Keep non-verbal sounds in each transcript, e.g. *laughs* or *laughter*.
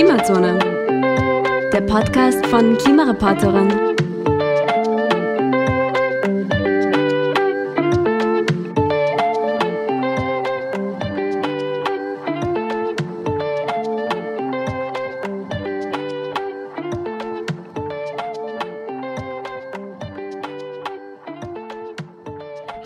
Klimazone, der Podcast von Klimareporterin.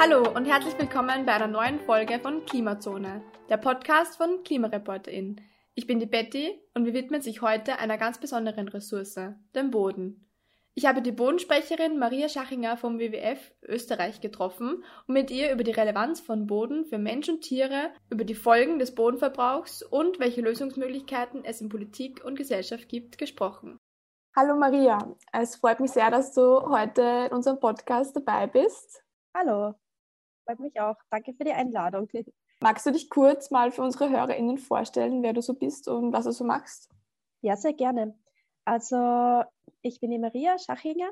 Hallo und herzlich willkommen bei einer neuen Folge von Klimazone, der Podcast von KlimareporterInnen. Ich bin die Betty und wir widmen sich heute einer ganz besonderen Ressource, dem Boden. Ich habe die Bodensprecherin Maria Schachinger vom WWF Österreich getroffen und mit ihr über die Relevanz von Boden für Mensch und Tiere, über die Folgen des Bodenverbrauchs und welche Lösungsmöglichkeiten es in Politik und Gesellschaft gibt, gesprochen. Hallo Maria, es freut mich sehr, dass du heute in unserem Podcast dabei bist. Hallo, freut mich auch. Danke für die Einladung. *laughs* Magst du dich kurz mal für unsere HörerInnen vorstellen, wer du so bist und was du so machst? Ja, sehr gerne. Also, ich bin die Maria Schachinger.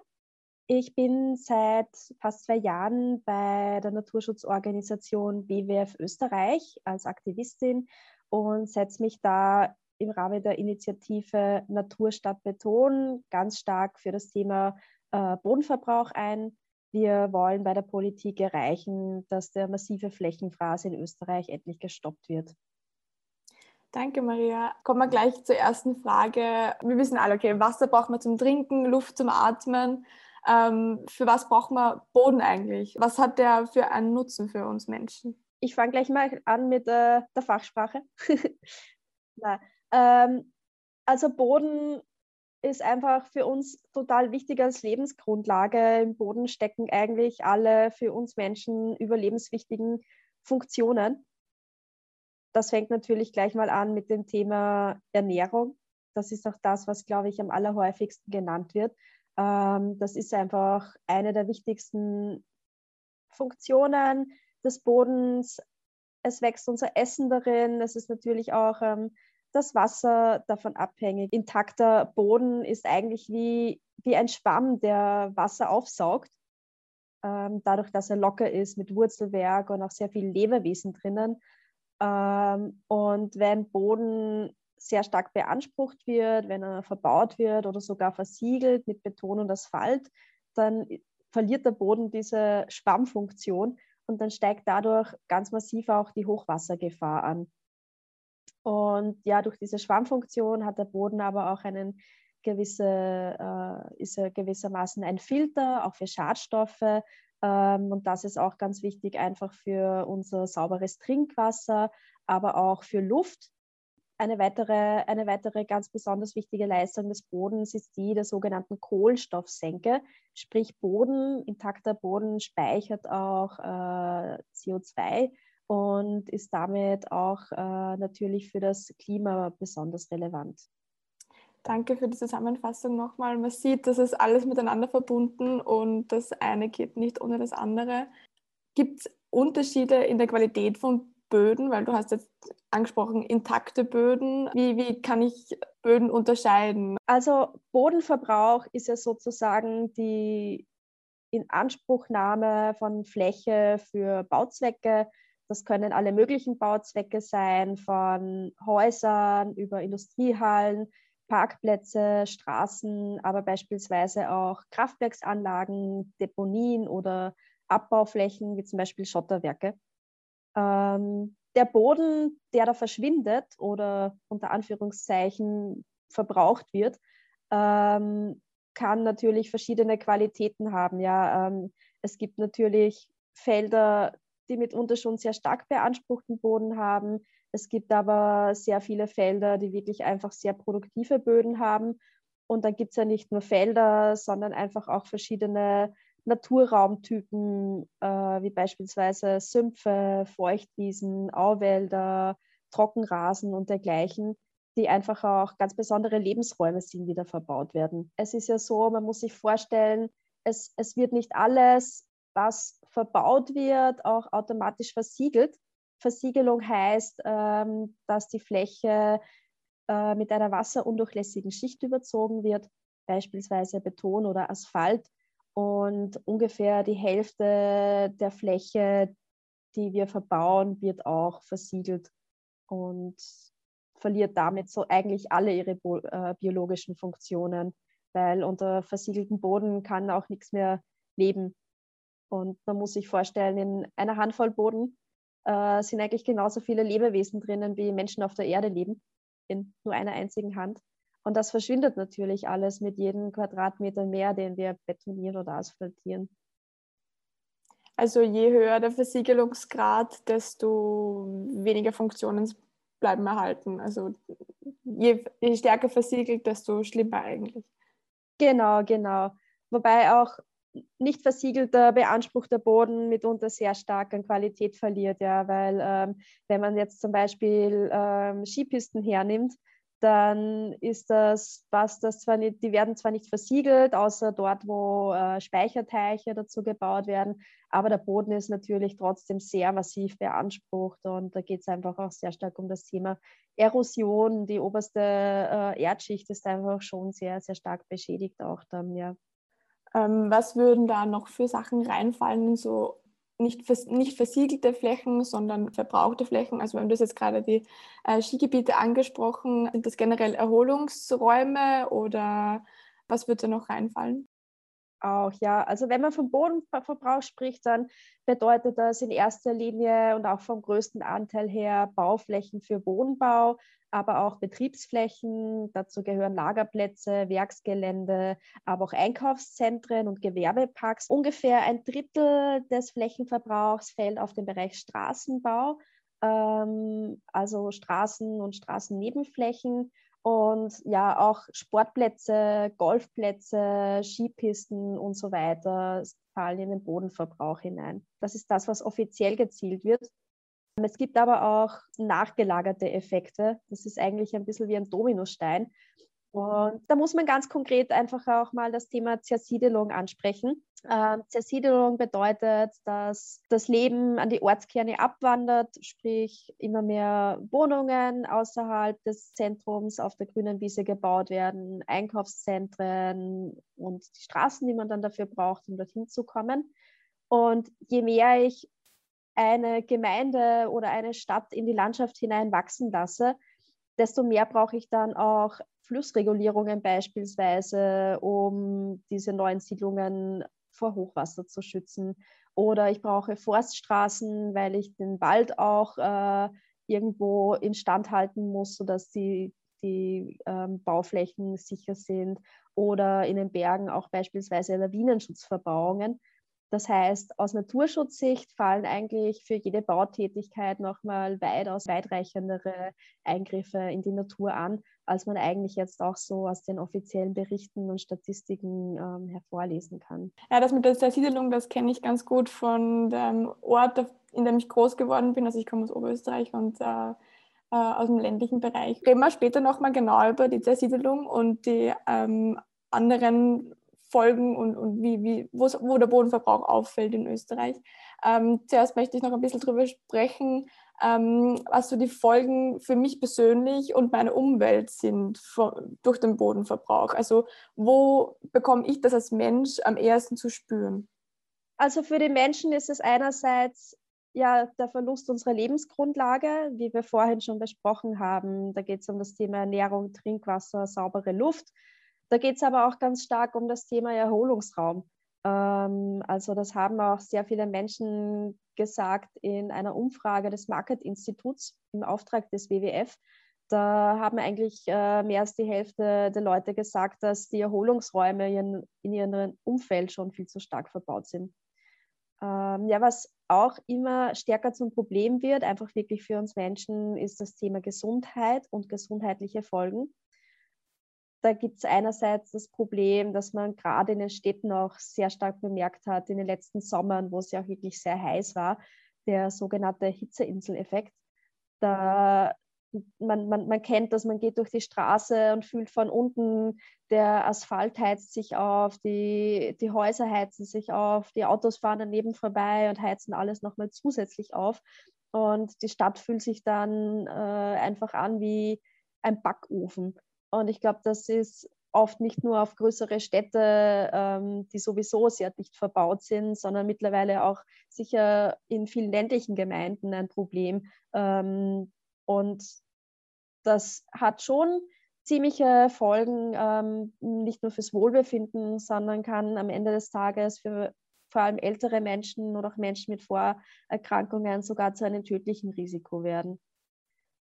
Ich bin seit fast zwei Jahren bei der Naturschutzorganisation WWF Österreich als Aktivistin und setze mich da im Rahmen der Initiative Natur statt Beton ganz stark für das Thema äh, Bodenverbrauch ein wir wollen bei der Politik erreichen, dass der massive Flächenfraß in Österreich endlich gestoppt wird. Danke, Maria. Kommen wir gleich zur ersten Frage. Wir wissen alle, okay, Wasser braucht man zum Trinken, Luft zum Atmen. Ähm, für was braucht man Boden eigentlich? Was hat der für einen Nutzen für uns Menschen? Ich fange gleich mal an mit äh, der Fachsprache. *laughs* Na, ähm, also Boden ist einfach für uns total wichtig als Lebensgrundlage. Im Boden stecken eigentlich alle für uns Menschen überlebenswichtigen Funktionen. Das fängt natürlich gleich mal an mit dem Thema Ernährung. Das ist auch das, was, glaube ich, am allerhäufigsten genannt wird. Ähm, das ist einfach eine der wichtigsten Funktionen des Bodens. Es wächst unser Essen darin. Es ist natürlich auch ähm, das Wasser davon abhängig. Intakter Boden ist eigentlich wie, wie ein Schwamm, der Wasser aufsaugt. Ähm, dadurch, dass er locker ist mit Wurzelwerk und auch sehr viel Lebewesen drinnen. Ähm, und wenn Boden sehr stark beansprucht wird, wenn er verbaut wird oder sogar versiegelt mit Beton und Asphalt, dann verliert der Boden diese Schwammfunktion und dann steigt dadurch ganz massiv auch die Hochwassergefahr an. Und ja, durch diese Schwammfunktion hat der Boden aber auch einen gewisse, äh, ist er gewissermaßen ein Filter, auch für Schadstoffe. Ähm, und das ist auch ganz wichtig, einfach für unser sauberes Trinkwasser, aber auch für Luft. Eine weitere, eine weitere ganz besonders wichtige Leistung des Bodens ist die der sogenannten Kohlenstoffsenke. Sprich, Boden, intakter Boden speichert auch äh, CO2 und ist damit auch äh, natürlich für das Klima besonders relevant. Danke für die Zusammenfassung nochmal. Man sieht, das ist alles miteinander verbunden und das eine geht nicht ohne das andere. Gibt es Unterschiede in der Qualität von Böden? Weil du hast jetzt angesprochen, intakte Böden. Wie, wie kann ich Böden unterscheiden? Also Bodenverbrauch ist ja sozusagen die Inanspruchnahme von Fläche für Bauzwecke das können alle möglichen Bauzwecke sein, von Häusern über Industriehallen, Parkplätze, Straßen, aber beispielsweise auch Kraftwerksanlagen, Deponien oder Abbauflächen, wie zum Beispiel Schotterwerke. Ähm, der Boden, der da verschwindet oder unter Anführungszeichen verbraucht wird, ähm, kann natürlich verschiedene Qualitäten haben. Ja, ähm, es gibt natürlich Felder, die mitunter schon sehr stark beanspruchten Boden haben. Es gibt aber sehr viele Felder, die wirklich einfach sehr produktive Böden haben. Und dann gibt es ja nicht nur Felder, sondern einfach auch verschiedene Naturraumtypen, äh, wie beispielsweise Sümpfe, Feuchtwiesen, Auwälder, Trockenrasen und dergleichen, die einfach auch ganz besondere Lebensräume sind, die da verbaut werden. Es ist ja so, man muss sich vorstellen, es, es wird nicht alles was verbaut wird, auch automatisch versiegelt. Versiegelung heißt, ähm, dass die Fläche äh, mit einer wasserundurchlässigen Schicht überzogen wird, beispielsweise Beton oder Asphalt. Und ungefähr die Hälfte der Fläche, die wir verbauen, wird auch versiegelt. Und verliert damit so eigentlich alle ihre äh, biologischen Funktionen, weil unter versiegeltem Boden kann auch nichts mehr leben. Und man muss sich vorstellen, in einer Handvoll Boden äh, sind eigentlich genauso viele Lebewesen drinnen, wie Menschen auf der Erde leben, in nur einer einzigen Hand. Und das verschwindet natürlich alles mit jedem Quadratmeter mehr, den wir betonieren oder asphaltieren. Also je höher der Versiegelungsgrad, desto weniger Funktionen bleiben erhalten. Also je, je stärker versiegelt, desto schlimmer eigentlich. Genau, genau. Wobei auch nicht versiegelter, beanspruchter Boden mitunter sehr stark an Qualität verliert, ja, weil ähm, wenn man jetzt zum Beispiel ähm, Skipisten hernimmt, dann ist das was, das zwar nicht, die werden zwar nicht versiegelt, außer dort, wo äh, Speicherteiche dazu gebaut werden, aber der Boden ist natürlich trotzdem sehr massiv beansprucht und da geht es einfach auch sehr stark um das Thema Erosion. Die oberste äh, Erdschicht ist einfach schon sehr, sehr stark beschädigt auch dann, ja. Ähm, was würden da noch für Sachen reinfallen in so nicht, vers nicht versiegelte Flächen, sondern verbrauchte Flächen. Also wir haben das jetzt gerade die äh, Skigebiete angesprochen. Sind das generell Erholungsräume oder was wird da noch reinfallen? Auch ja, also wenn man vom Bodenverbrauch spricht, dann bedeutet das in erster Linie und auch vom größten Anteil her Bauflächen für Wohnbau, aber auch Betriebsflächen. Dazu gehören Lagerplätze, Werksgelände, aber auch Einkaufszentren und Gewerbeparks. Ungefähr ein Drittel des Flächenverbrauchs fällt auf den Bereich Straßenbau, ähm, also Straßen und Straßennebenflächen. Und ja, auch Sportplätze, Golfplätze, Skipisten und so weiter fallen in den Bodenverbrauch hinein. Das ist das, was offiziell gezielt wird. Es gibt aber auch nachgelagerte Effekte. Das ist eigentlich ein bisschen wie ein Dominostein. Und da muss man ganz konkret einfach auch mal das Thema Zersiedelung ansprechen. Ähm, Zersiedelung bedeutet, dass das Leben an die Ortskerne abwandert, sprich immer mehr Wohnungen außerhalb des Zentrums auf der grünen Wiese gebaut werden, Einkaufszentren und die Straßen, die man dann dafür braucht, um dorthin zu kommen. Und je mehr ich eine Gemeinde oder eine Stadt in die Landschaft hinein wachsen lasse, desto mehr brauche ich dann auch Flussregulierungen beispielsweise, um diese neuen Siedlungen vor Hochwasser zu schützen. Oder ich brauche Forststraßen, weil ich den Wald auch äh, irgendwo instand halten muss, sodass die, die ähm, Bauflächen sicher sind. Oder in den Bergen auch beispielsweise Lawinenschutzverbauungen. Das heißt, aus Naturschutzsicht fallen eigentlich für jede Bautätigkeit nochmal weitaus weitreichendere Eingriffe in die Natur an, als man eigentlich jetzt auch so aus den offiziellen Berichten und Statistiken ähm, hervorlesen kann. Ja, das mit der Zersiedelung, das kenne ich ganz gut von dem Ort, in dem ich groß geworden bin. Also ich komme aus Oberösterreich und äh, äh aus dem ländlichen Bereich. Reden wir später nochmal genau über die Zersiedelung und die ähm, anderen Folgen und, und wie, wie, wo der Bodenverbrauch auffällt in Österreich. Ähm, zuerst möchte ich noch ein bisschen darüber sprechen, ähm, was so die Folgen für mich persönlich und meine Umwelt sind von, durch den Bodenverbrauch. Also wo bekomme ich das als Mensch am ehesten zu spüren? Also für den Menschen ist es einerseits ja der Verlust unserer Lebensgrundlage, wie wir vorhin schon besprochen haben. Da geht es um das Thema Ernährung, Trinkwasser, saubere Luft. Da geht es aber auch ganz stark um das Thema Erholungsraum. Ähm, also das haben auch sehr viele Menschen gesagt in einer Umfrage des Market-Instituts im Auftrag des WWF. Da haben eigentlich äh, mehr als die Hälfte der Leute gesagt, dass die Erholungsräume in, in ihrem Umfeld schon viel zu stark verbaut sind. Ähm, ja, was auch immer stärker zum Problem wird, einfach wirklich für uns Menschen, ist das Thema Gesundheit und gesundheitliche Folgen da gibt es einerseits das Problem, dass man gerade in den Städten auch sehr stark bemerkt hat, in den letzten Sommern, wo es ja auch wirklich sehr heiß war, der sogenannte Hitzeinseleffekt. Da man, man, man kennt das, man geht durch die Straße und fühlt von unten, der Asphalt heizt sich auf, die, die Häuser heizen sich auf, die Autos fahren daneben vorbei und heizen alles nochmal zusätzlich auf. Und die Stadt fühlt sich dann äh, einfach an wie ein Backofen. Und ich glaube, das ist oft nicht nur auf größere Städte, ähm, die sowieso sehr dicht verbaut sind, sondern mittlerweile auch sicher in vielen ländlichen Gemeinden ein Problem. Ähm, und das hat schon ziemliche Folgen, ähm, nicht nur fürs Wohlbefinden, sondern kann am Ende des Tages für vor allem ältere Menschen oder auch Menschen mit Vorerkrankungen sogar zu einem tödlichen Risiko werden.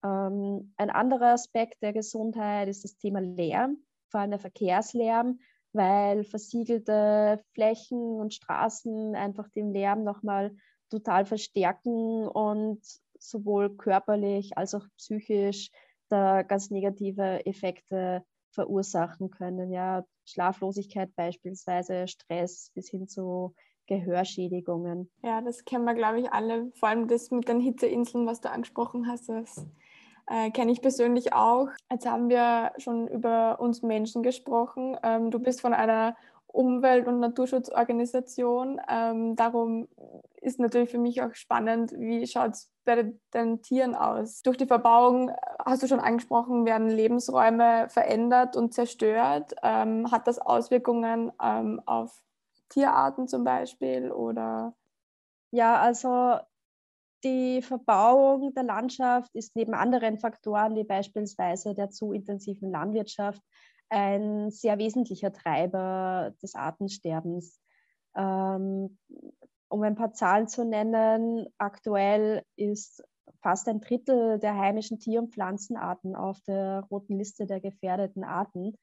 Ähm, ein anderer Aspekt der Gesundheit ist das Thema Lärm, vor allem der Verkehrslärm, weil versiegelte Flächen und Straßen einfach den Lärm nochmal total verstärken und sowohl körperlich als auch psychisch da ganz negative Effekte verursachen können. Ja, Schlaflosigkeit beispielsweise, Stress bis hin zu Gehörschädigungen. Ja, das kennen wir, glaube ich, alle. Vor allem das mit den Hitzeinseln, was du angesprochen hast, das äh, kenne ich persönlich auch. Jetzt haben wir schon über uns Menschen gesprochen. Ähm, du bist von einer Umwelt- und Naturschutzorganisation. Ähm, darum ist natürlich für mich auch spannend, wie schaut es bei den Tieren aus? Durch die Verbauung, äh, hast du schon angesprochen, werden Lebensräume verändert und zerstört. Ähm, hat das Auswirkungen ähm, auf Tierarten zum Beispiel oder? Ja, also die Verbauung der Landschaft ist neben anderen Faktoren wie beispielsweise der zu intensiven Landwirtschaft ein sehr wesentlicher Treiber des Artensterbens. Ähm, um ein paar Zahlen zu nennen, aktuell ist fast ein Drittel der heimischen Tier- und Pflanzenarten auf der roten Liste der gefährdeten Arten.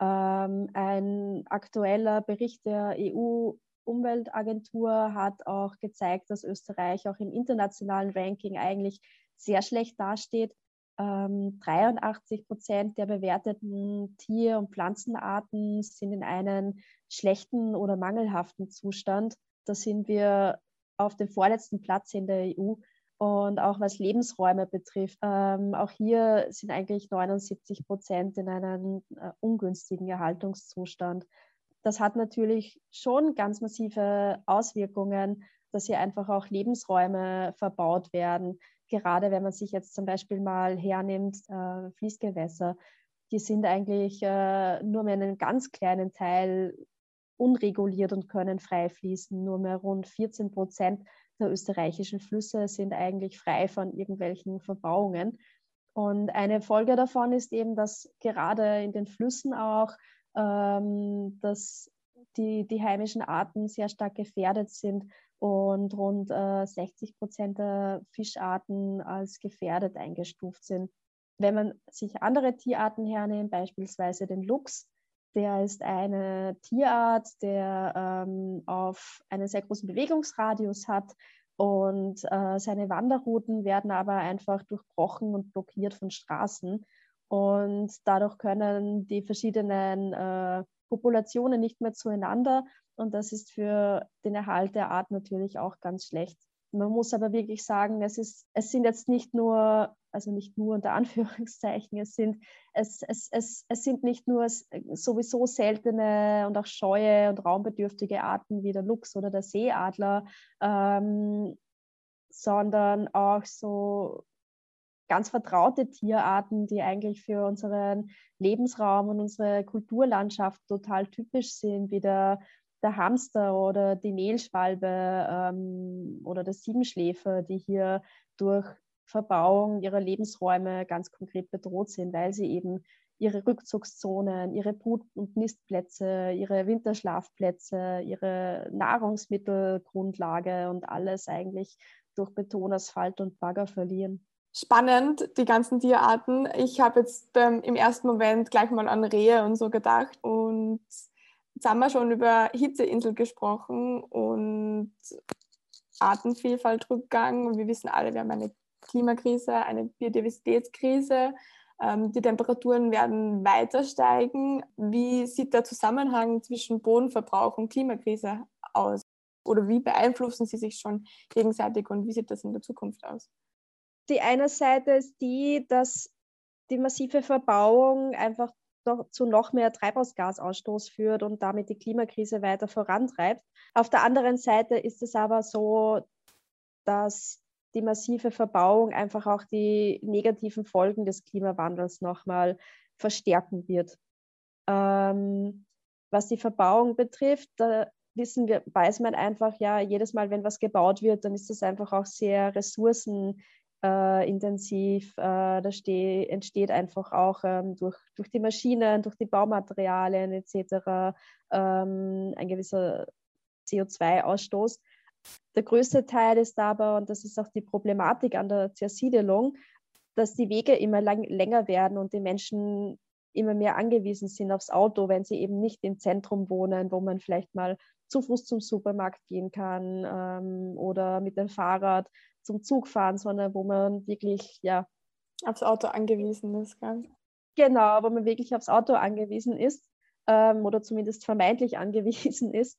Ähm, ein aktueller Bericht der EU-Umweltagentur hat auch gezeigt, dass Österreich auch im internationalen Ranking eigentlich sehr schlecht dasteht. Ähm, 83 Prozent der bewerteten Tier- und Pflanzenarten sind in einem schlechten oder mangelhaften Zustand. Da sind wir auf dem vorletzten Platz in der EU. Und auch was Lebensräume betrifft, ähm, auch hier sind eigentlich 79 Prozent in einem äh, ungünstigen Erhaltungszustand. Das hat natürlich schon ganz massive Auswirkungen, dass hier einfach auch Lebensräume verbaut werden. Gerade wenn man sich jetzt zum Beispiel mal hernimmt, äh, Fließgewässer, die sind eigentlich äh, nur mehr einen ganz kleinen Teil unreguliert und können frei fließen. Nur mehr rund 14 Prozent der österreichischen Flüsse sind eigentlich frei von irgendwelchen Verbauungen. Und eine Folge davon ist eben, dass gerade in den Flüssen auch, ähm, dass die, die heimischen Arten sehr stark gefährdet sind und rund äh, 60 Prozent der Fischarten als gefährdet eingestuft sind. Wenn man sich andere Tierarten hernimmt, beispielsweise den Luchs, der ist eine Tierart, der ähm, auf einen sehr großen Bewegungsradius hat und äh, seine Wanderrouten werden aber einfach durchbrochen und blockiert von Straßen. Und dadurch können die verschiedenen äh, Populationen nicht mehr zueinander. Und das ist für den Erhalt der Art natürlich auch ganz schlecht. Man muss aber wirklich sagen, es, ist, es sind jetzt nicht nur, also nicht nur unter *laughs* Anführungszeichen, es sind, es, es, es, es sind nicht nur sowieso seltene und auch scheue und raumbedürftige Arten wie der Luchs oder der Seeadler, ähm, sondern auch so ganz vertraute Tierarten, die eigentlich für unseren Lebensraum und unsere Kulturlandschaft total typisch sind, wie der der Hamster oder die Mehlschwalbe ähm, oder der Siebenschläfer, die hier durch Verbauung ihrer Lebensräume ganz konkret bedroht sind, weil sie eben ihre Rückzugszonen, ihre Brut- und Nistplätze, ihre Winterschlafplätze, ihre Nahrungsmittelgrundlage und alles eigentlich durch Betonasphalt und Bagger verlieren. Spannend, die ganzen Tierarten. Ich habe jetzt ähm, im ersten Moment gleich mal an Rehe und so gedacht und Jetzt haben wir schon über Hitzeinsel gesprochen und Artenvielfaltrückgang. Wir wissen alle, wir haben eine Klimakrise, eine Biodiversitätskrise. Ähm, die Temperaturen werden weiter steigen. Wie sieht der Zusammenhang zwischen Bodenverbrauch und Klimakrise aus? Oder wie beeinflussen sie sich schon gegenseitig und wie sieht das in der Zukunft aus? Die eine Seite ist die, dass die massive Verbauung einfach noch, zu noch mehr Treibhausgasausstoß führt und damit die Klimakrise weiter vorantreibt. Auf der anderen Seite ist es aber so, dass die massive Verbauung einfach auch die negativen Folgen des Klimawandels nochmal verstärken wird. Ähm, was die Verbauung betrifft, da wissen wir, weiß man einfach, ja, jedes Mal, wenn was gebaut wird, dann ist das einfach auch sehr ressourcen äh, intensiv. Äh, da steh, entsteht einfach auch ähm, durch, durch die Maschinen, durch die Baumaterialien etc. Ähm, ein gewisser CO2-Ausstoß. Der größte Teil ist aber, und das ist auch die Problematik an der Zersiedelung, dass die Wege immer lang, länger werden und die Menschen immer mehr angewiesen sind aufs Auto, wenn sie eben nicht im Zentrum wohnen, wo man vielleicht mal zu Fuß zum Supermarkt gehen kann ähm, oder mit dem Fahrrad zum Zug fahren, sondern wo man wirklich ja aufs Auto angewiesen ist. Gell? Genau, wo man wirklich aufs Auto angewiesen ist ähm, oder zumindest vermeintlich *laughs* angewiesen ist.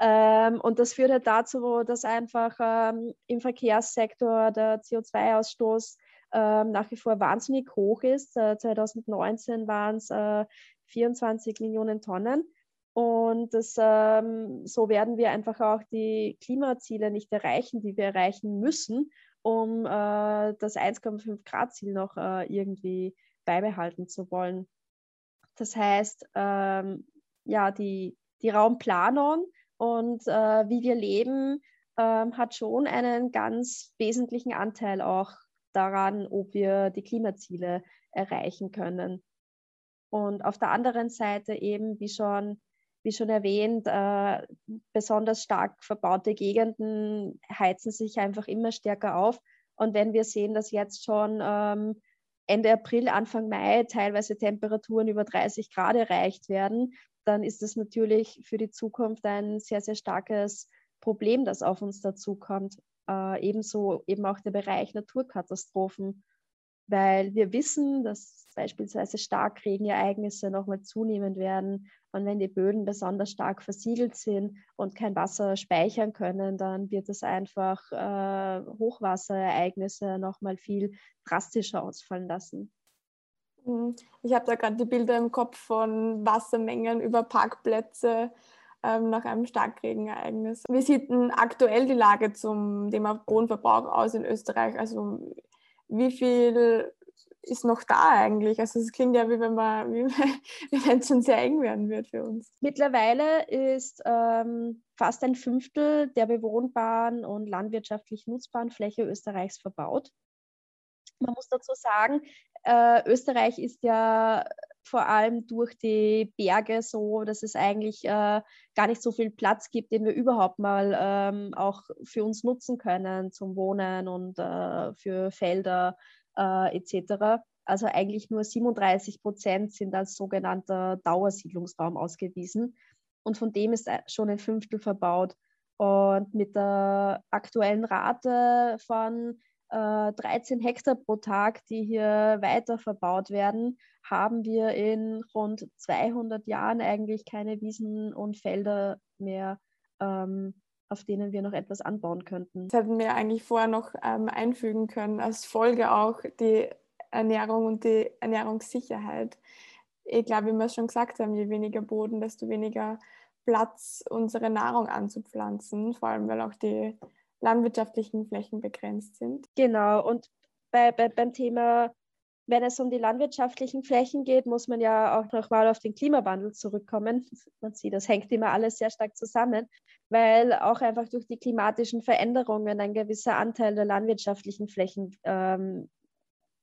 Ähm, und das führt halt dazu, dass einfach ähm, im Verkehrssektor der CO2-Ausstoß ähm, nach wie vor wahnsinnig hoch ist. Äh, 2019 waren es äh, 24 Millionen Tonnen. Und das, ähm, so werden wir einfach auch die Klimaziele nicht erreichen, die wir erreichen müssen, um äh, das 1,5 Grad Ziel noch äh, irgendwie beibehalten zu wollen. Das heißt, ähm, ja, die, die Raumplanung und äh, wie wir leben, ähm, hat schon einen ganz wesentlichen Anteil auch daran, ob wir die Klimaziele erreichen können. Und auf der anderen Seite eben, wie schon wie schon erwähnt, äh, besonders stark verbaute Gegenden heizen sich einfach immer stärker auf. Und wenn wir sehen, dass jetzt schon ähm, Ende April, Anfang Mai teilweise Temperaturen über 30 Grad erreicht werden, dann ist das natürlich für die Zukunft ein sehr, sehr starkes Problem, das auf uns dazukommt. Äh, ebenso eben auch der Bereich Naturkatastrophen, weil wir wissen, dass beispielsweise Starkregenereignisse nochmal zunehmen werden und wenn die Böden besonders stark versiegelt sind und kein Wasser speichern können, dann wird es einfach äh, Hochwasserereignisse nochmal viel drastischer ausfallen lassen. Mhm. Ich habe da gerade die Bilder im Kopf von Wassermengen über Parkplätze ähm, nach einem Starkregenereignis. Wie sieht denn aktuell die Lage zum Thema Bodenverbrauch aus in Österreich? Also wie viel ist noch da eigentlich? Also es klingt ja, wie wenn man, *laughs* es schon sehr eng werden wird für uns. Mittlerweile ist ähm, fast ein Fünftel der bewohnbaren und landwirtschaftlich nutzbaren Fläche Österreichs verbaut. Man muss dazu sagen, äh, Österreich ist ja vor allem durch die Berge so, dass es eigentlich äh, gar nicht so viel Platz gibt, den wir überhaupt mal ähm, auch für uns nutzen können zum Wohnen und äh, für Felder äh, etc. Also eigentlich nur 37 Prozent sind als sogenannter Dauersiedlungsraum ausgewiesen. Und von dem ist schon ein Fünftel verbaut. Und mit der aktuellen Rate von äh, 13 Hektar pro Tag, die hier weiter verbaut werden, haben wir in rund 200 Jahren eigentlich keine Wiesen und Felder mehr ähm, auf denen wir noch etwas anbauen könnten. Das hätten wir eigentlich vorher noch ähm, einfügen können, als Folge auch die Ernährung und die Ernährungssicherheit. Ich glaube, wie wir es schon gesagt haben, je weniger Boden, desto weniger Platz, unsere Nahrung anzupflanzen, vor allem weil auch die landwirtschaftlichen Flächen begrenzt sind. Genau, und bei, bei, beim Thema wenn es um die landwirtschaftlichen Flächen geht, muss man ja auch nochmal auf den Klimawandel zurückkommen. *laughs* Man sieht, das hängt immer alles sehr stark zusammen, weil auch einfach durch die klimatischen Veränderungen ein gewisser Anteil der landwirtschaftlichen Flächen ähm,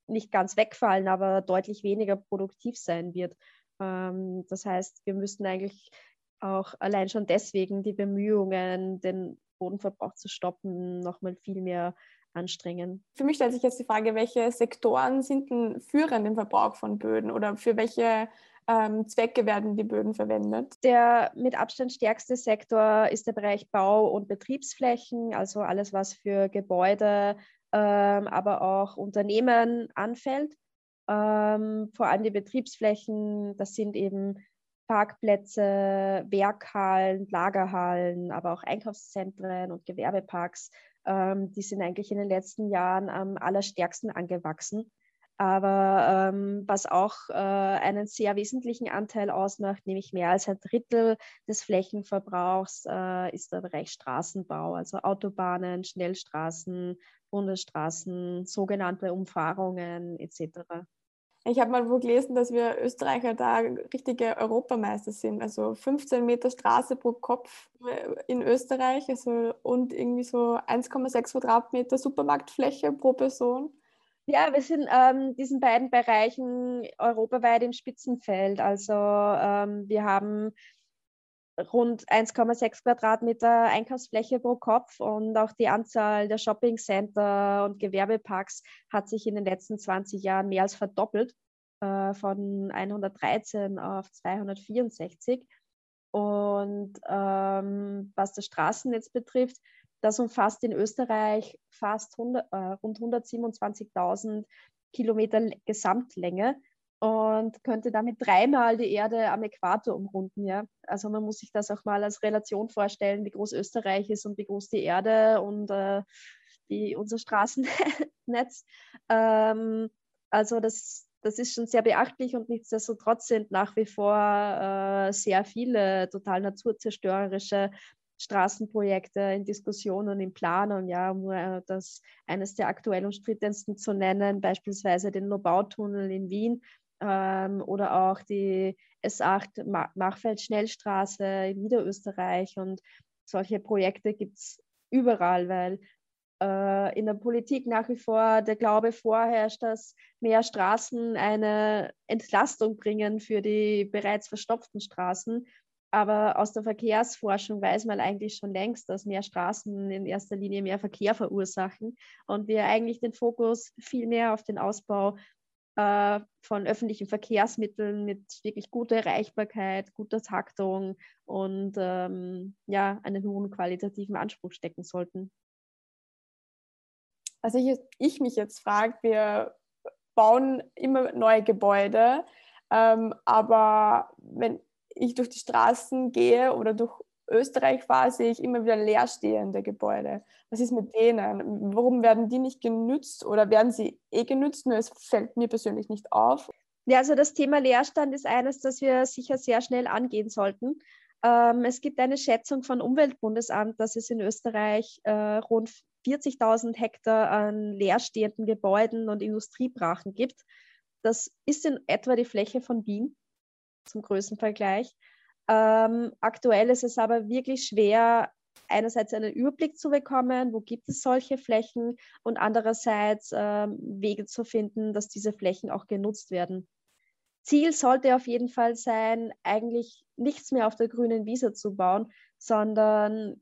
nicht ganz wegfallen, aber deutlich weniger produktiv sein wird. Ähm, das heißt, wir müssten eigentlich auch allein schon deswegen die Bemühungen, den Bodenverbrauch zu stoppen, nochmal viel mehr anstrengen. Für mich stellt sich jetzt die Frage, welche Sektoren sind denn führend im Verbrauch von Böden oder für welche ähm, Zwecke werden die Böden verwendet? Der mit Abstand stärkste Sektor ist der Bereich Bau- und Betriebsflächen, also alles, was für Gebäude, ähm, aber auch Unternehmen anfällt. Ähm, vor allem die Betriebsflächen, das sind eben Parkplätze, Werkhallen, Lagerhallen, aber auch Einkaufszentren und Gewerbeparks ähm, die sind eigentlich in den letzten Jahren am allerstärksten angewachsen. Aber ähm, was auch äh, einen sehr wesentlichen Anteil ausmacht, nämlich mehr als ein Drittel des Flächenverbrauchs, äh, ist der Bereich Straßenbau, also Autobahnen, Schnellstraßen, Bundesstraßen, sogenannte Umfahrungen etc. Ich habe mal wo gelesen, dass wir Österreicher da richtige Europameister sind. Also 15 Meter Straße pro Kopf in Österreich also, und irgendwie so 1,6 Quadratmeter Supermarktfläche pro Person. Ja, wir sind ähm, diesen beiden Bereichen europaweit im Spitzenfeld. Also ähm, wir haben rund 1,6 Quadratmeter Einkaufsfläche pro Kopf und auch die Anzahl der Shoppingcenter und Gewerbeparks hat sich in den letzten 20 Jahren mehr als verdoppelt, äh, von 113 auf 264. Und ähm, was das Straßennetz betrifft, das umfasst in Österreich fast 100, äh, rund 127.000 Kilometer Gesamtlänge und könnte damit dreimal die Erde am Äquator umrunden. Ja? Also man muss sich das auch mal als Relation vorstellen, wie groß Österreich ist und wie groß die Erde und äh, wie unser Straßennetz. *laughs* ähm, also das, das ist schon sehr beachtlich und nichtsdestotrotz sind nach wie vor äh, sehr viele total naturzerstörerische Straßenprojekte in Diskussion und in Planung, ja, um äh, das eines der aktuell umstrittensten zu nennen, beispielsweise den Lobautunnel in Wien ähm, oder auch die S8 Machfeld-Schnellstraße in Niederösterreich. Und solche Projekte gibt es überall, weil äh, in der Politik nach wie vor der Glaube vorherrscht, dass mehr Straßen eine Entlastung bringen für die bereits verstopften Straßen. Aber aus der Verkehrsforschung weiß man eigentlich schon längst, dass mehr Straßen in erster Linie mehr Verkehr verursachen und wir eigentlich den Fokus viel mehr auf den Ausbau äh, von öffentlichen Verkehrsmitteln mit wirklich guter Erreichbarkeit, guter Taktung und ähm, ja, einen hohen qualitativen Anspruch stecken sollten. Also ich, ich mich jetzt frage, wir bauen immer neue Gebäude, ähm, aber wenn ich durch die Straßen gehe oder durch Österreich fahre, sehe ich immer wieder leerstehende Gebäude. Was ist mit denen? Warum werden die nicht genützt oder werden sie eh genützt? Nur es fällt mir persönlich nicht auf. Ja, also das Thema Leerstand ist eines, das wir sicher sehr schnell angehen sollten. Ähm, es gibt eine Schätzung von Umweltbundesamt, dass es in Österreich äh, rund 40.000 Hektar an leerstehenden Gebäuden und Industriebrachen gibt. Das ist in etwa die Fläche von Wien zum Größenvergleich. Ähm, aktuell ist es aber wirklich schwer, einerseits einen Überblick zu bekommen, wo gibt es solche Flächen und andererseits ähm, Wege zu finden, dass diese Flächen auch genutzt werden. Ziel sollte auf jeden Fall sein, eigentlich nichts mehr auf der grünen Wiese zu bauen, sondern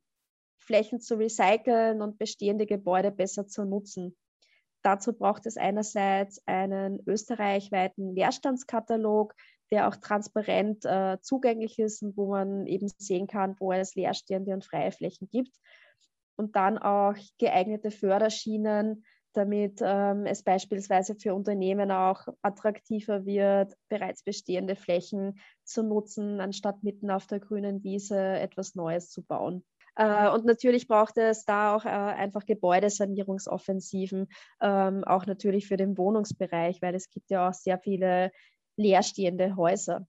Flächen zu recyceln und bestehende Gebäude besser zu nutzen. Dazu braucht es einerseits einen österreichweiten Leerstandskatalog, der auch transparent äh, zugänglich ist und wo man eben sehen kann, wo es leerstehende und freie Flächen gibt. Und dann auch geeignete Förderschienen, damit ähm, es beispielsweise für Unternehmen auch attraktiver wird, bereits bestehende Flächen zu nutzen, anstatt mitten auf der grünen Wiese etwas Neues zu bauen. Äh, und natürlich braucht es da auch äh, einfach Gebäudesanierungsoffensiven, ähm, auch natürlich für den Wohnungsbereich, weil es gibt ja auch sehr viele leerstehende Häuser.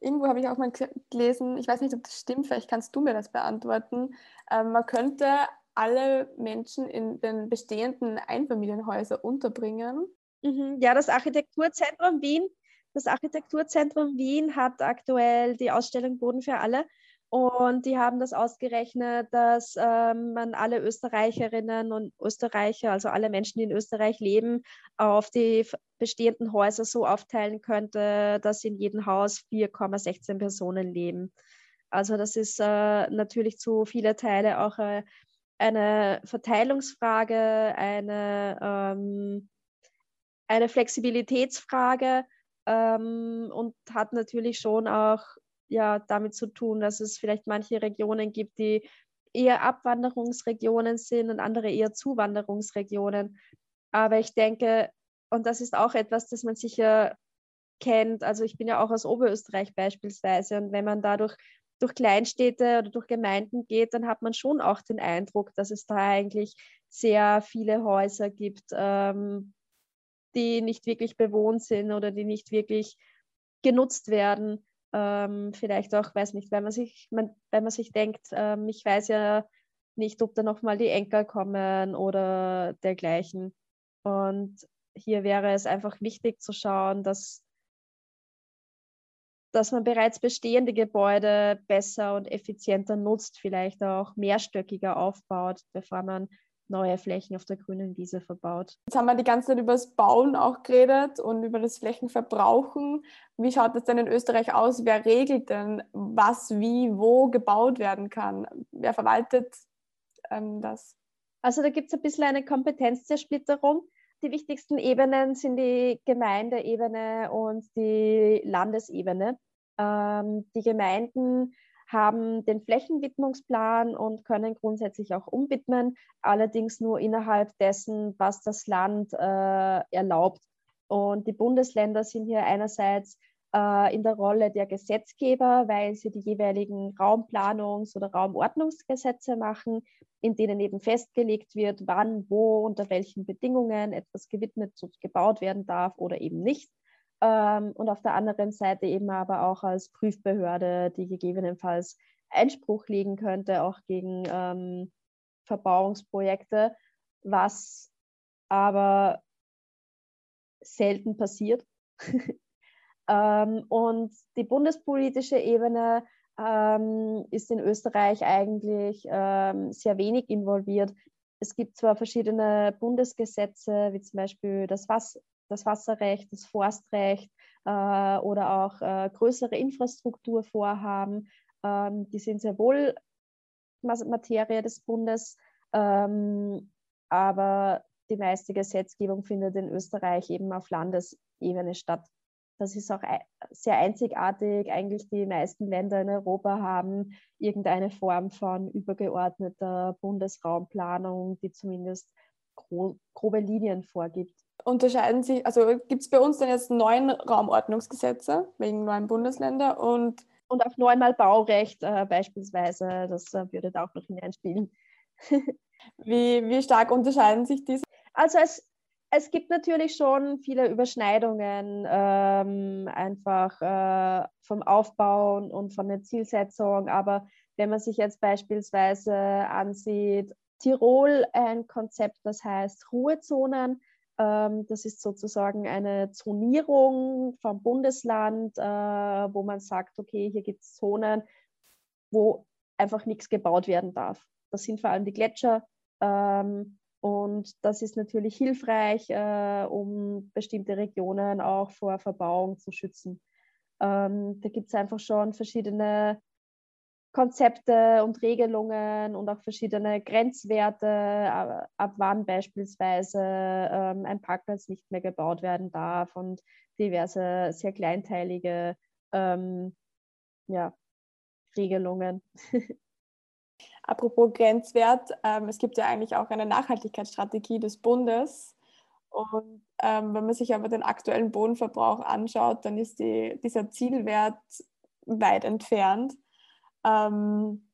Irgendwo habe ich auch mal gelesen, ich weiß nicht, ob das stimmt, vielleicht kannst du mir das beantworten. Ähm, man könnte alle Menschen in den bestehenden Einfamilienhäusern unterbringen. Mhm, ja, das Architekturzentrum Wien. Das Architekturzentrum Wien hat aktuell die Ausstellung Boden für alle und die haben das ausgerechnet, dass ähm, man alle Österreicherinnen und Österreicher, also alle Menschen, die in Österreich leben, auf die bestehenden Häuser so aufteilen könnte, dass in jedem Haus 4,16 Personen leben. Also das ist äh, natürlich zu viele Teile auch äh, eine Verteilungsfrage, eine, ähm, eine Flexibilitätsfrage ähm, und hat natürlich schon auch ja damit zu tun, dass es vielleicht manche Regionen gibt, die eher Abwanderungsregionen sind und andere eher Zuwanderungsregionen. Aber ich denke, und das ist auch etwas, das man sicher kennt, also ich bin ja auch aus Oberösterreich beispielsweise und wenn man dadurch durch Kleinstädte oder durch Gemeinden geht, dann hat man schon auch den Eindruck, dass es da eigentlich sehr viele Häuser gibt, ähm, die nicht wirklich bewohnt sind oder die nicht wirklich genutzt werden ähm, vielleicht auch, weiß nicht, wenn man sich, man, wenn man sich denkt, ähm, ich weiß ja nicht, ob da nochmal die Enkel kommen oder dergleichen. Und hier wäre es einfach wichtig zu schauen, dass, dass man bereits bestehende Gebäude besser und effizienter nutzt, vielleicht auch mehrstöckiger aufbaut, bevor man neue Flächen auf der grünen Wiese verbaut. Jetzt haben wir die ganze Zeit über das Bauen auch geredet und über das Flächenverbrauchen. Wie schaut es denn in Österreich aus? Wer regelt denn, was, wie, wo gebaut werden kann? Wer verwaltet ähm, das? Also da gibt es ein bisschen eine Kompetenzzersplitterung. Die wichtigsten Ebenen sind die Gemeindeebene und die Landesebene. Ähm, die Gemeinden haben den Flächenwidmungsplan und können grundsätzlich auch umwidmen, allerdings nur innerhalb dessen, was das Land äh, erlaubt. Und die Bundesländer sind hier einerseits äh, in der Rolle der Gesetzgeber, weil sie die jeweiligen Raumplanungs- oder Raumordnungsgesetze machen, in denen eben festgelegt wird, wann, wo, unter welchen Bedingungen etwas gewidmet gebaut werden darf oder eben nicht. Ähm, und auf der anderen Seite eben aber auch als Prüfbehörde, die gegebenenfalls Einspruch legen könnte, auch gegen ähm, Verbauungsprojekte, was aber selten passiert. *laughs* ähm, und die bundespolitische Ebene ähm, ist in Österreich eigentlich ähm, sehr wenig involviert. Es gibt zwar verschiedene Bundesgesetze, wie zum Beispiel das, Was das Wasserrecht, das Forstrecht äh, oder auch äh, größere Infrastrukturvorhaben, ähm, die sind sehr wohl Materie des Bundes, ähm, aber die meiste Gesetzgebung findet in Österreich eben auf Landesebene statt. Das ist auch sehr einzigartig. Eigentlich die meisten Länder in Europa haben irgendeine Form von übergeordneter Bundesraumplanung, die zumindest grobe Linien vorgibt. Unterscheiden sich, also gibt es bei uns dann jetzt neun Raumordnungsgesetze wegen neuen Bundesländer und und auch neunmal Baurecht äh, beispielsweise, das äh, würde da auch noch hineinspielen. *laughs* wie, wie stark unterscheiden sich diese? Also es, es gibt natürlich schon viele Überschneidungen, ähm, einfach äh, vom Aufbau und von der Zielsetzung. Aber wenn man sich jetzt beispielsweise ansieht, Tirol ein Konzept, das heißt Ruhezonen. Ähm, das ist sozusagen eine Zonierung vom Bundesland, äh, wo man sagt, okay, hier gibt es Zonen, wo einfach nichts gebaut werden darf. Das sind vor allem die Gletscher. Ähm, und das ist natürlich hilfreich, äh, um bestimmte Regionen auch vor Verbauung zu schützen. Ähm, da gibt es einfach schon verschiedene Konzepte und Regelungen und auch verschiedene Grenzwerte, ab, ab wann beispielsweise ähm, ein Parkplatz nicht mehr gebaut werden darf und diverse sehr kleinteilige ähm, ja, Regelungen. *laughs* Apropos Grenzwert, ähm, es gibt ja eigentlich auch eine Nachhaltigkeitsstrategie des Bundes. Und ähm, wenn man sich aber den aktuellen Bodenverbrauch anschaut, dann ist die, dieser Zielwert weit entfernt. Ähm,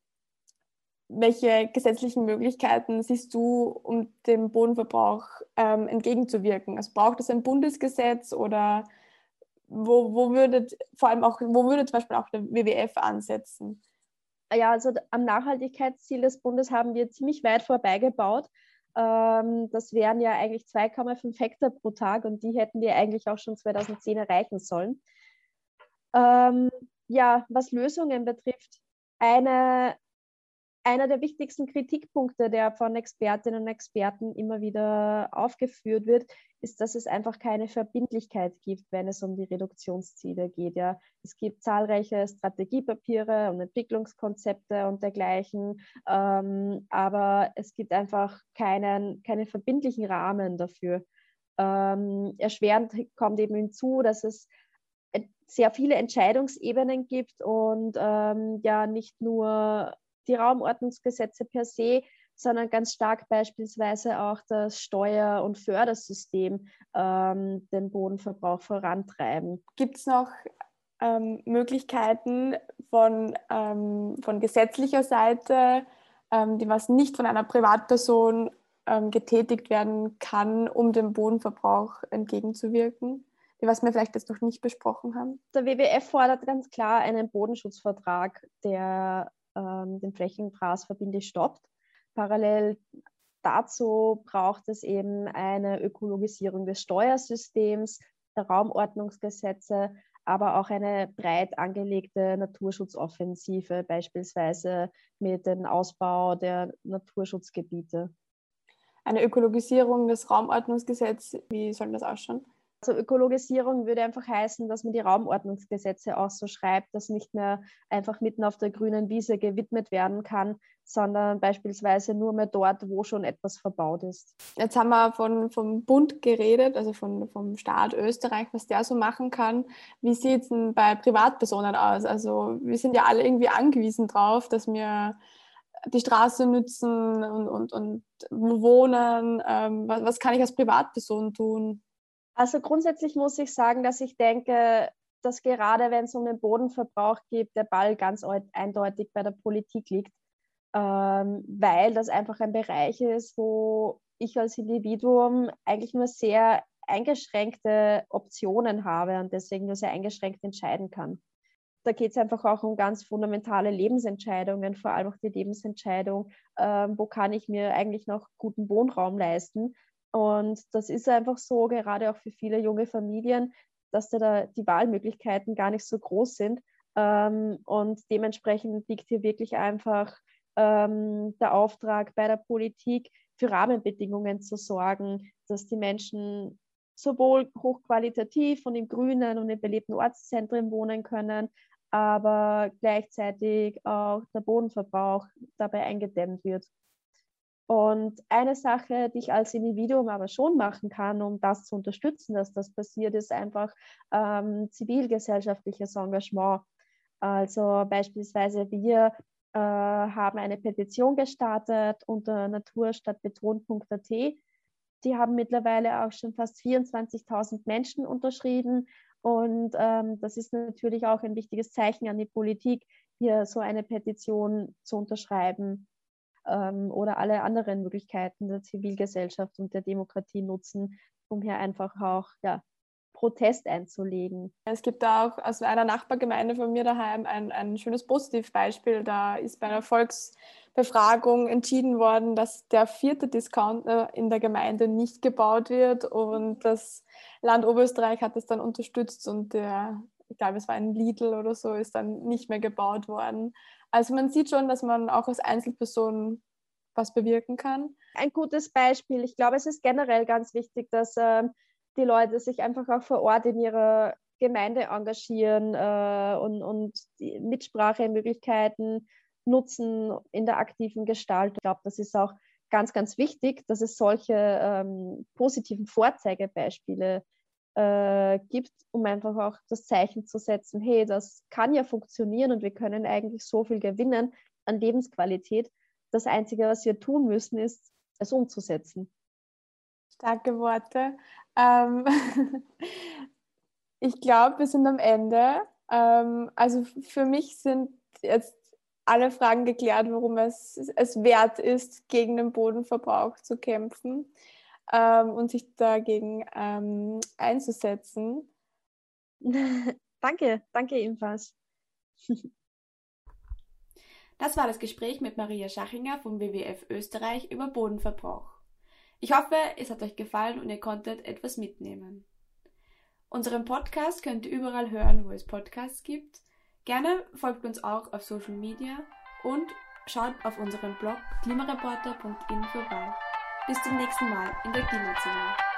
welche gesetzlichen Möglichkeiten siehst du, um dem Bodenverbrauch ähm, entgegenzuwirken? Also braucht es ein Bundesgesetz oder wo, wo würde vor allem auch, wo würde zum Beispiel auch der WWF ansetzen? ja, also am Nachhaltigkeitsziel des Bundes haben wir ziemlich weit vorbeigebaut. Ähm, das wären ja eigentlich 2,5 Hektar pro Tag und die hätten wir eigentlich auch schon 2010 erreichen sollen. Ähm, ja, was Lösungen betrifft, eine einer der wichtigsten Kritikpunkte, der von Expertinnen und Experten immer wieder aufgeführt wird, ist, dass es einfach keine Verbindlichkeit gibt, wenn es um die Reduktionsziele geht. Ja. Es gibt zahlreiche Strategiepapiere und Entwicklungskonzepte und dergleichen, ähm, aber es gibt einfach keinen, keinen verbindlichen Rahmen dafür. Ähm, erschwerend kommt eben hinzu, dass es sehr viele Entscheidungsebenen gibt und ähm, ja nicht nur die Raumordnungsgesetze per se, sondern ganz stark beispielsweise auch das Steuer- und Fördersystem ähm, den Bodenverbrauch vorantreiben. Gibt es noch ähm, Möglichkeiten von, ähm, von gesetzlicher Seite, ähm, die was nicht von einer Privatperson ähm, getätigt werden kann, um dem Bodenverbrauch entgegenzuwirken? Was wir vielleicht jetzt noch nicht besprochen haben. Der WWF fordert ganz klar einen Bodenschutzvertrag, der ähm, den Flächenfraß verbindlich stoppt. Parallel dazu braucht es eben eine Ökologisierung des Steuersystems, der Raumordnungsgesetze, aber auch eine breit angelegte Naturschutzoffensive, beispielsweise mit dem Ausbau der Naturschutzgebiete. eine Ökologisierung des Raumordnungsgesetzes, wie soll das ausschauen? Also Ökologisierung würde einfach heißen, dass man die Raumordnungsgesetze auch so schreibt, dass nicht mehr einfach mitten auf der grünen Wiese gewidmet werden kann, sondern beispielsweise nur mehr dort, wo schon etwas verbaut ist. Jetzt haben wir von, vom Bund geredet, also von, vom Staat Österreich, was der so machen kann. Wie sieht es denn bei Privatpersonen aus? Also wir sind ja alle irgendwie angewiesen drauf, dass wir die Straße nützen und, und, und wohnen. Ähm, was kann ich als Privatperson tun? Also grundsätzlich muss ich sagen, dass ich denke, dass gerade wenn es um den Bodenverbrauch geht, der Ball ganz eindeutig bei der Politik liegt, ähm, weil das einfach ein Bereich ist, wo ich als Individuum eigentlich nur sehr eingeschränkte Optionen habe und deswegen nur sehr eingeschränkt entscheiden kann. Da geht es einfach auch um ganz fundamentale Lebensentscheidungen, vor allem auch die Lebensentscheidung, ähm, wo kann ich mir eigentlich noch guten Wohnraum leisten und das ist einfach so, gerade auch für viele junge Familien, dass da die Wahlmöglichkeiten gar nicht so groß sind. Ähm, und dementsprechend liegt hier wirklich einfach ähm, der Auftrag bei der Politik, für Rahmenbedingungen zu sorgen, dass die Menschen sowohl hochqualitativ und im grünen und in belebten Ortszentren wohnen können, aber gleichzeitig auch der Bodenverbrauch dabei eingedämmt wird. Und eine Sache, die ich als Individuum aber schon machen kann, um das zu unterstützen, dass das passiert, ist einfach ähm, zivilgesellschaftliches Engagement. Also beispielsweise wir äh, haben eine Petition gestartet unter naturstadtbeton.at. Die haben mittlerweile auch schon fast 24.000 Menschen unterschrieben. Und ähm, das ist natürlich auch ein wichtiges Zeichen an die Politik, hier so eine Petition zu unterschreiben ähm, oder alle anderen Möglichkeiten der Zivilgesellschaft und der Demokratie nutzen, um hier einfach auch ja, Protest einzulegen. Es gibt auch aus einer Nachbargemeinde von mir daheim ein, ein schönes Positivbeispiel. Da ist bei einer Volksbefragung entschieden worden, dass der vierte Discounter in der Gemeinde nicht gebaut wird und das Land Oberösterreich hat es dann unterstützt und der, ich glaube, es war ein Lidl oder so, ist dann nicht mehr gebaut worden. Also man sieht schon, dass man auch als Einzelperson was bewirken kann. Ein gutes Beispiel. Ich glaube, es ist generell ganz wichtig, dass äh, die Leute sich einfach auch vor Ort in ihrer Gemeinde engagieren äh, und, und die Mitsprachemöglichkeiten nutzen in der aktiven Gestaltung. Ich glaube, das ist auch ganz, ganz wichtig, dass es solche ähm, positiven Vorzeigebeispiele gibt äh, gibt, um einfach auch das Zeichen zu setzen, hey, das kann ja funktionieren und wir können eigentlich so viel gewinnen an Lebensqualität. Das Einzige, was wir tun müssen, ist, es umzusetzen. Starke Worte. Ähm, *laughs* ich glaube, wir sind am Ende. Ähm, also für mich sind jetzt alle Fragen geklärt, warum es, es wert ist, gegen den Bodenverbrauch zu kämpfen ähm, und sich dagegen ähm, einzusetzen. *laughs* danke, danke ebenfalls. Das war das Gespräch mit Maria Schachinger vom WWF Österreich über Bodenverbrauch. Ich hoffe, es hat euch gefallen und ihr konntet etwas mitnehmen. Unseren Podcast könnt ihr überall hören, wo es Podcasts gibt. Gerne folgt uns auch auf Social Media und schaut auf unserem Blog klimareporter.in vorbei. Bis zum nächsten Mal in der Klimazone.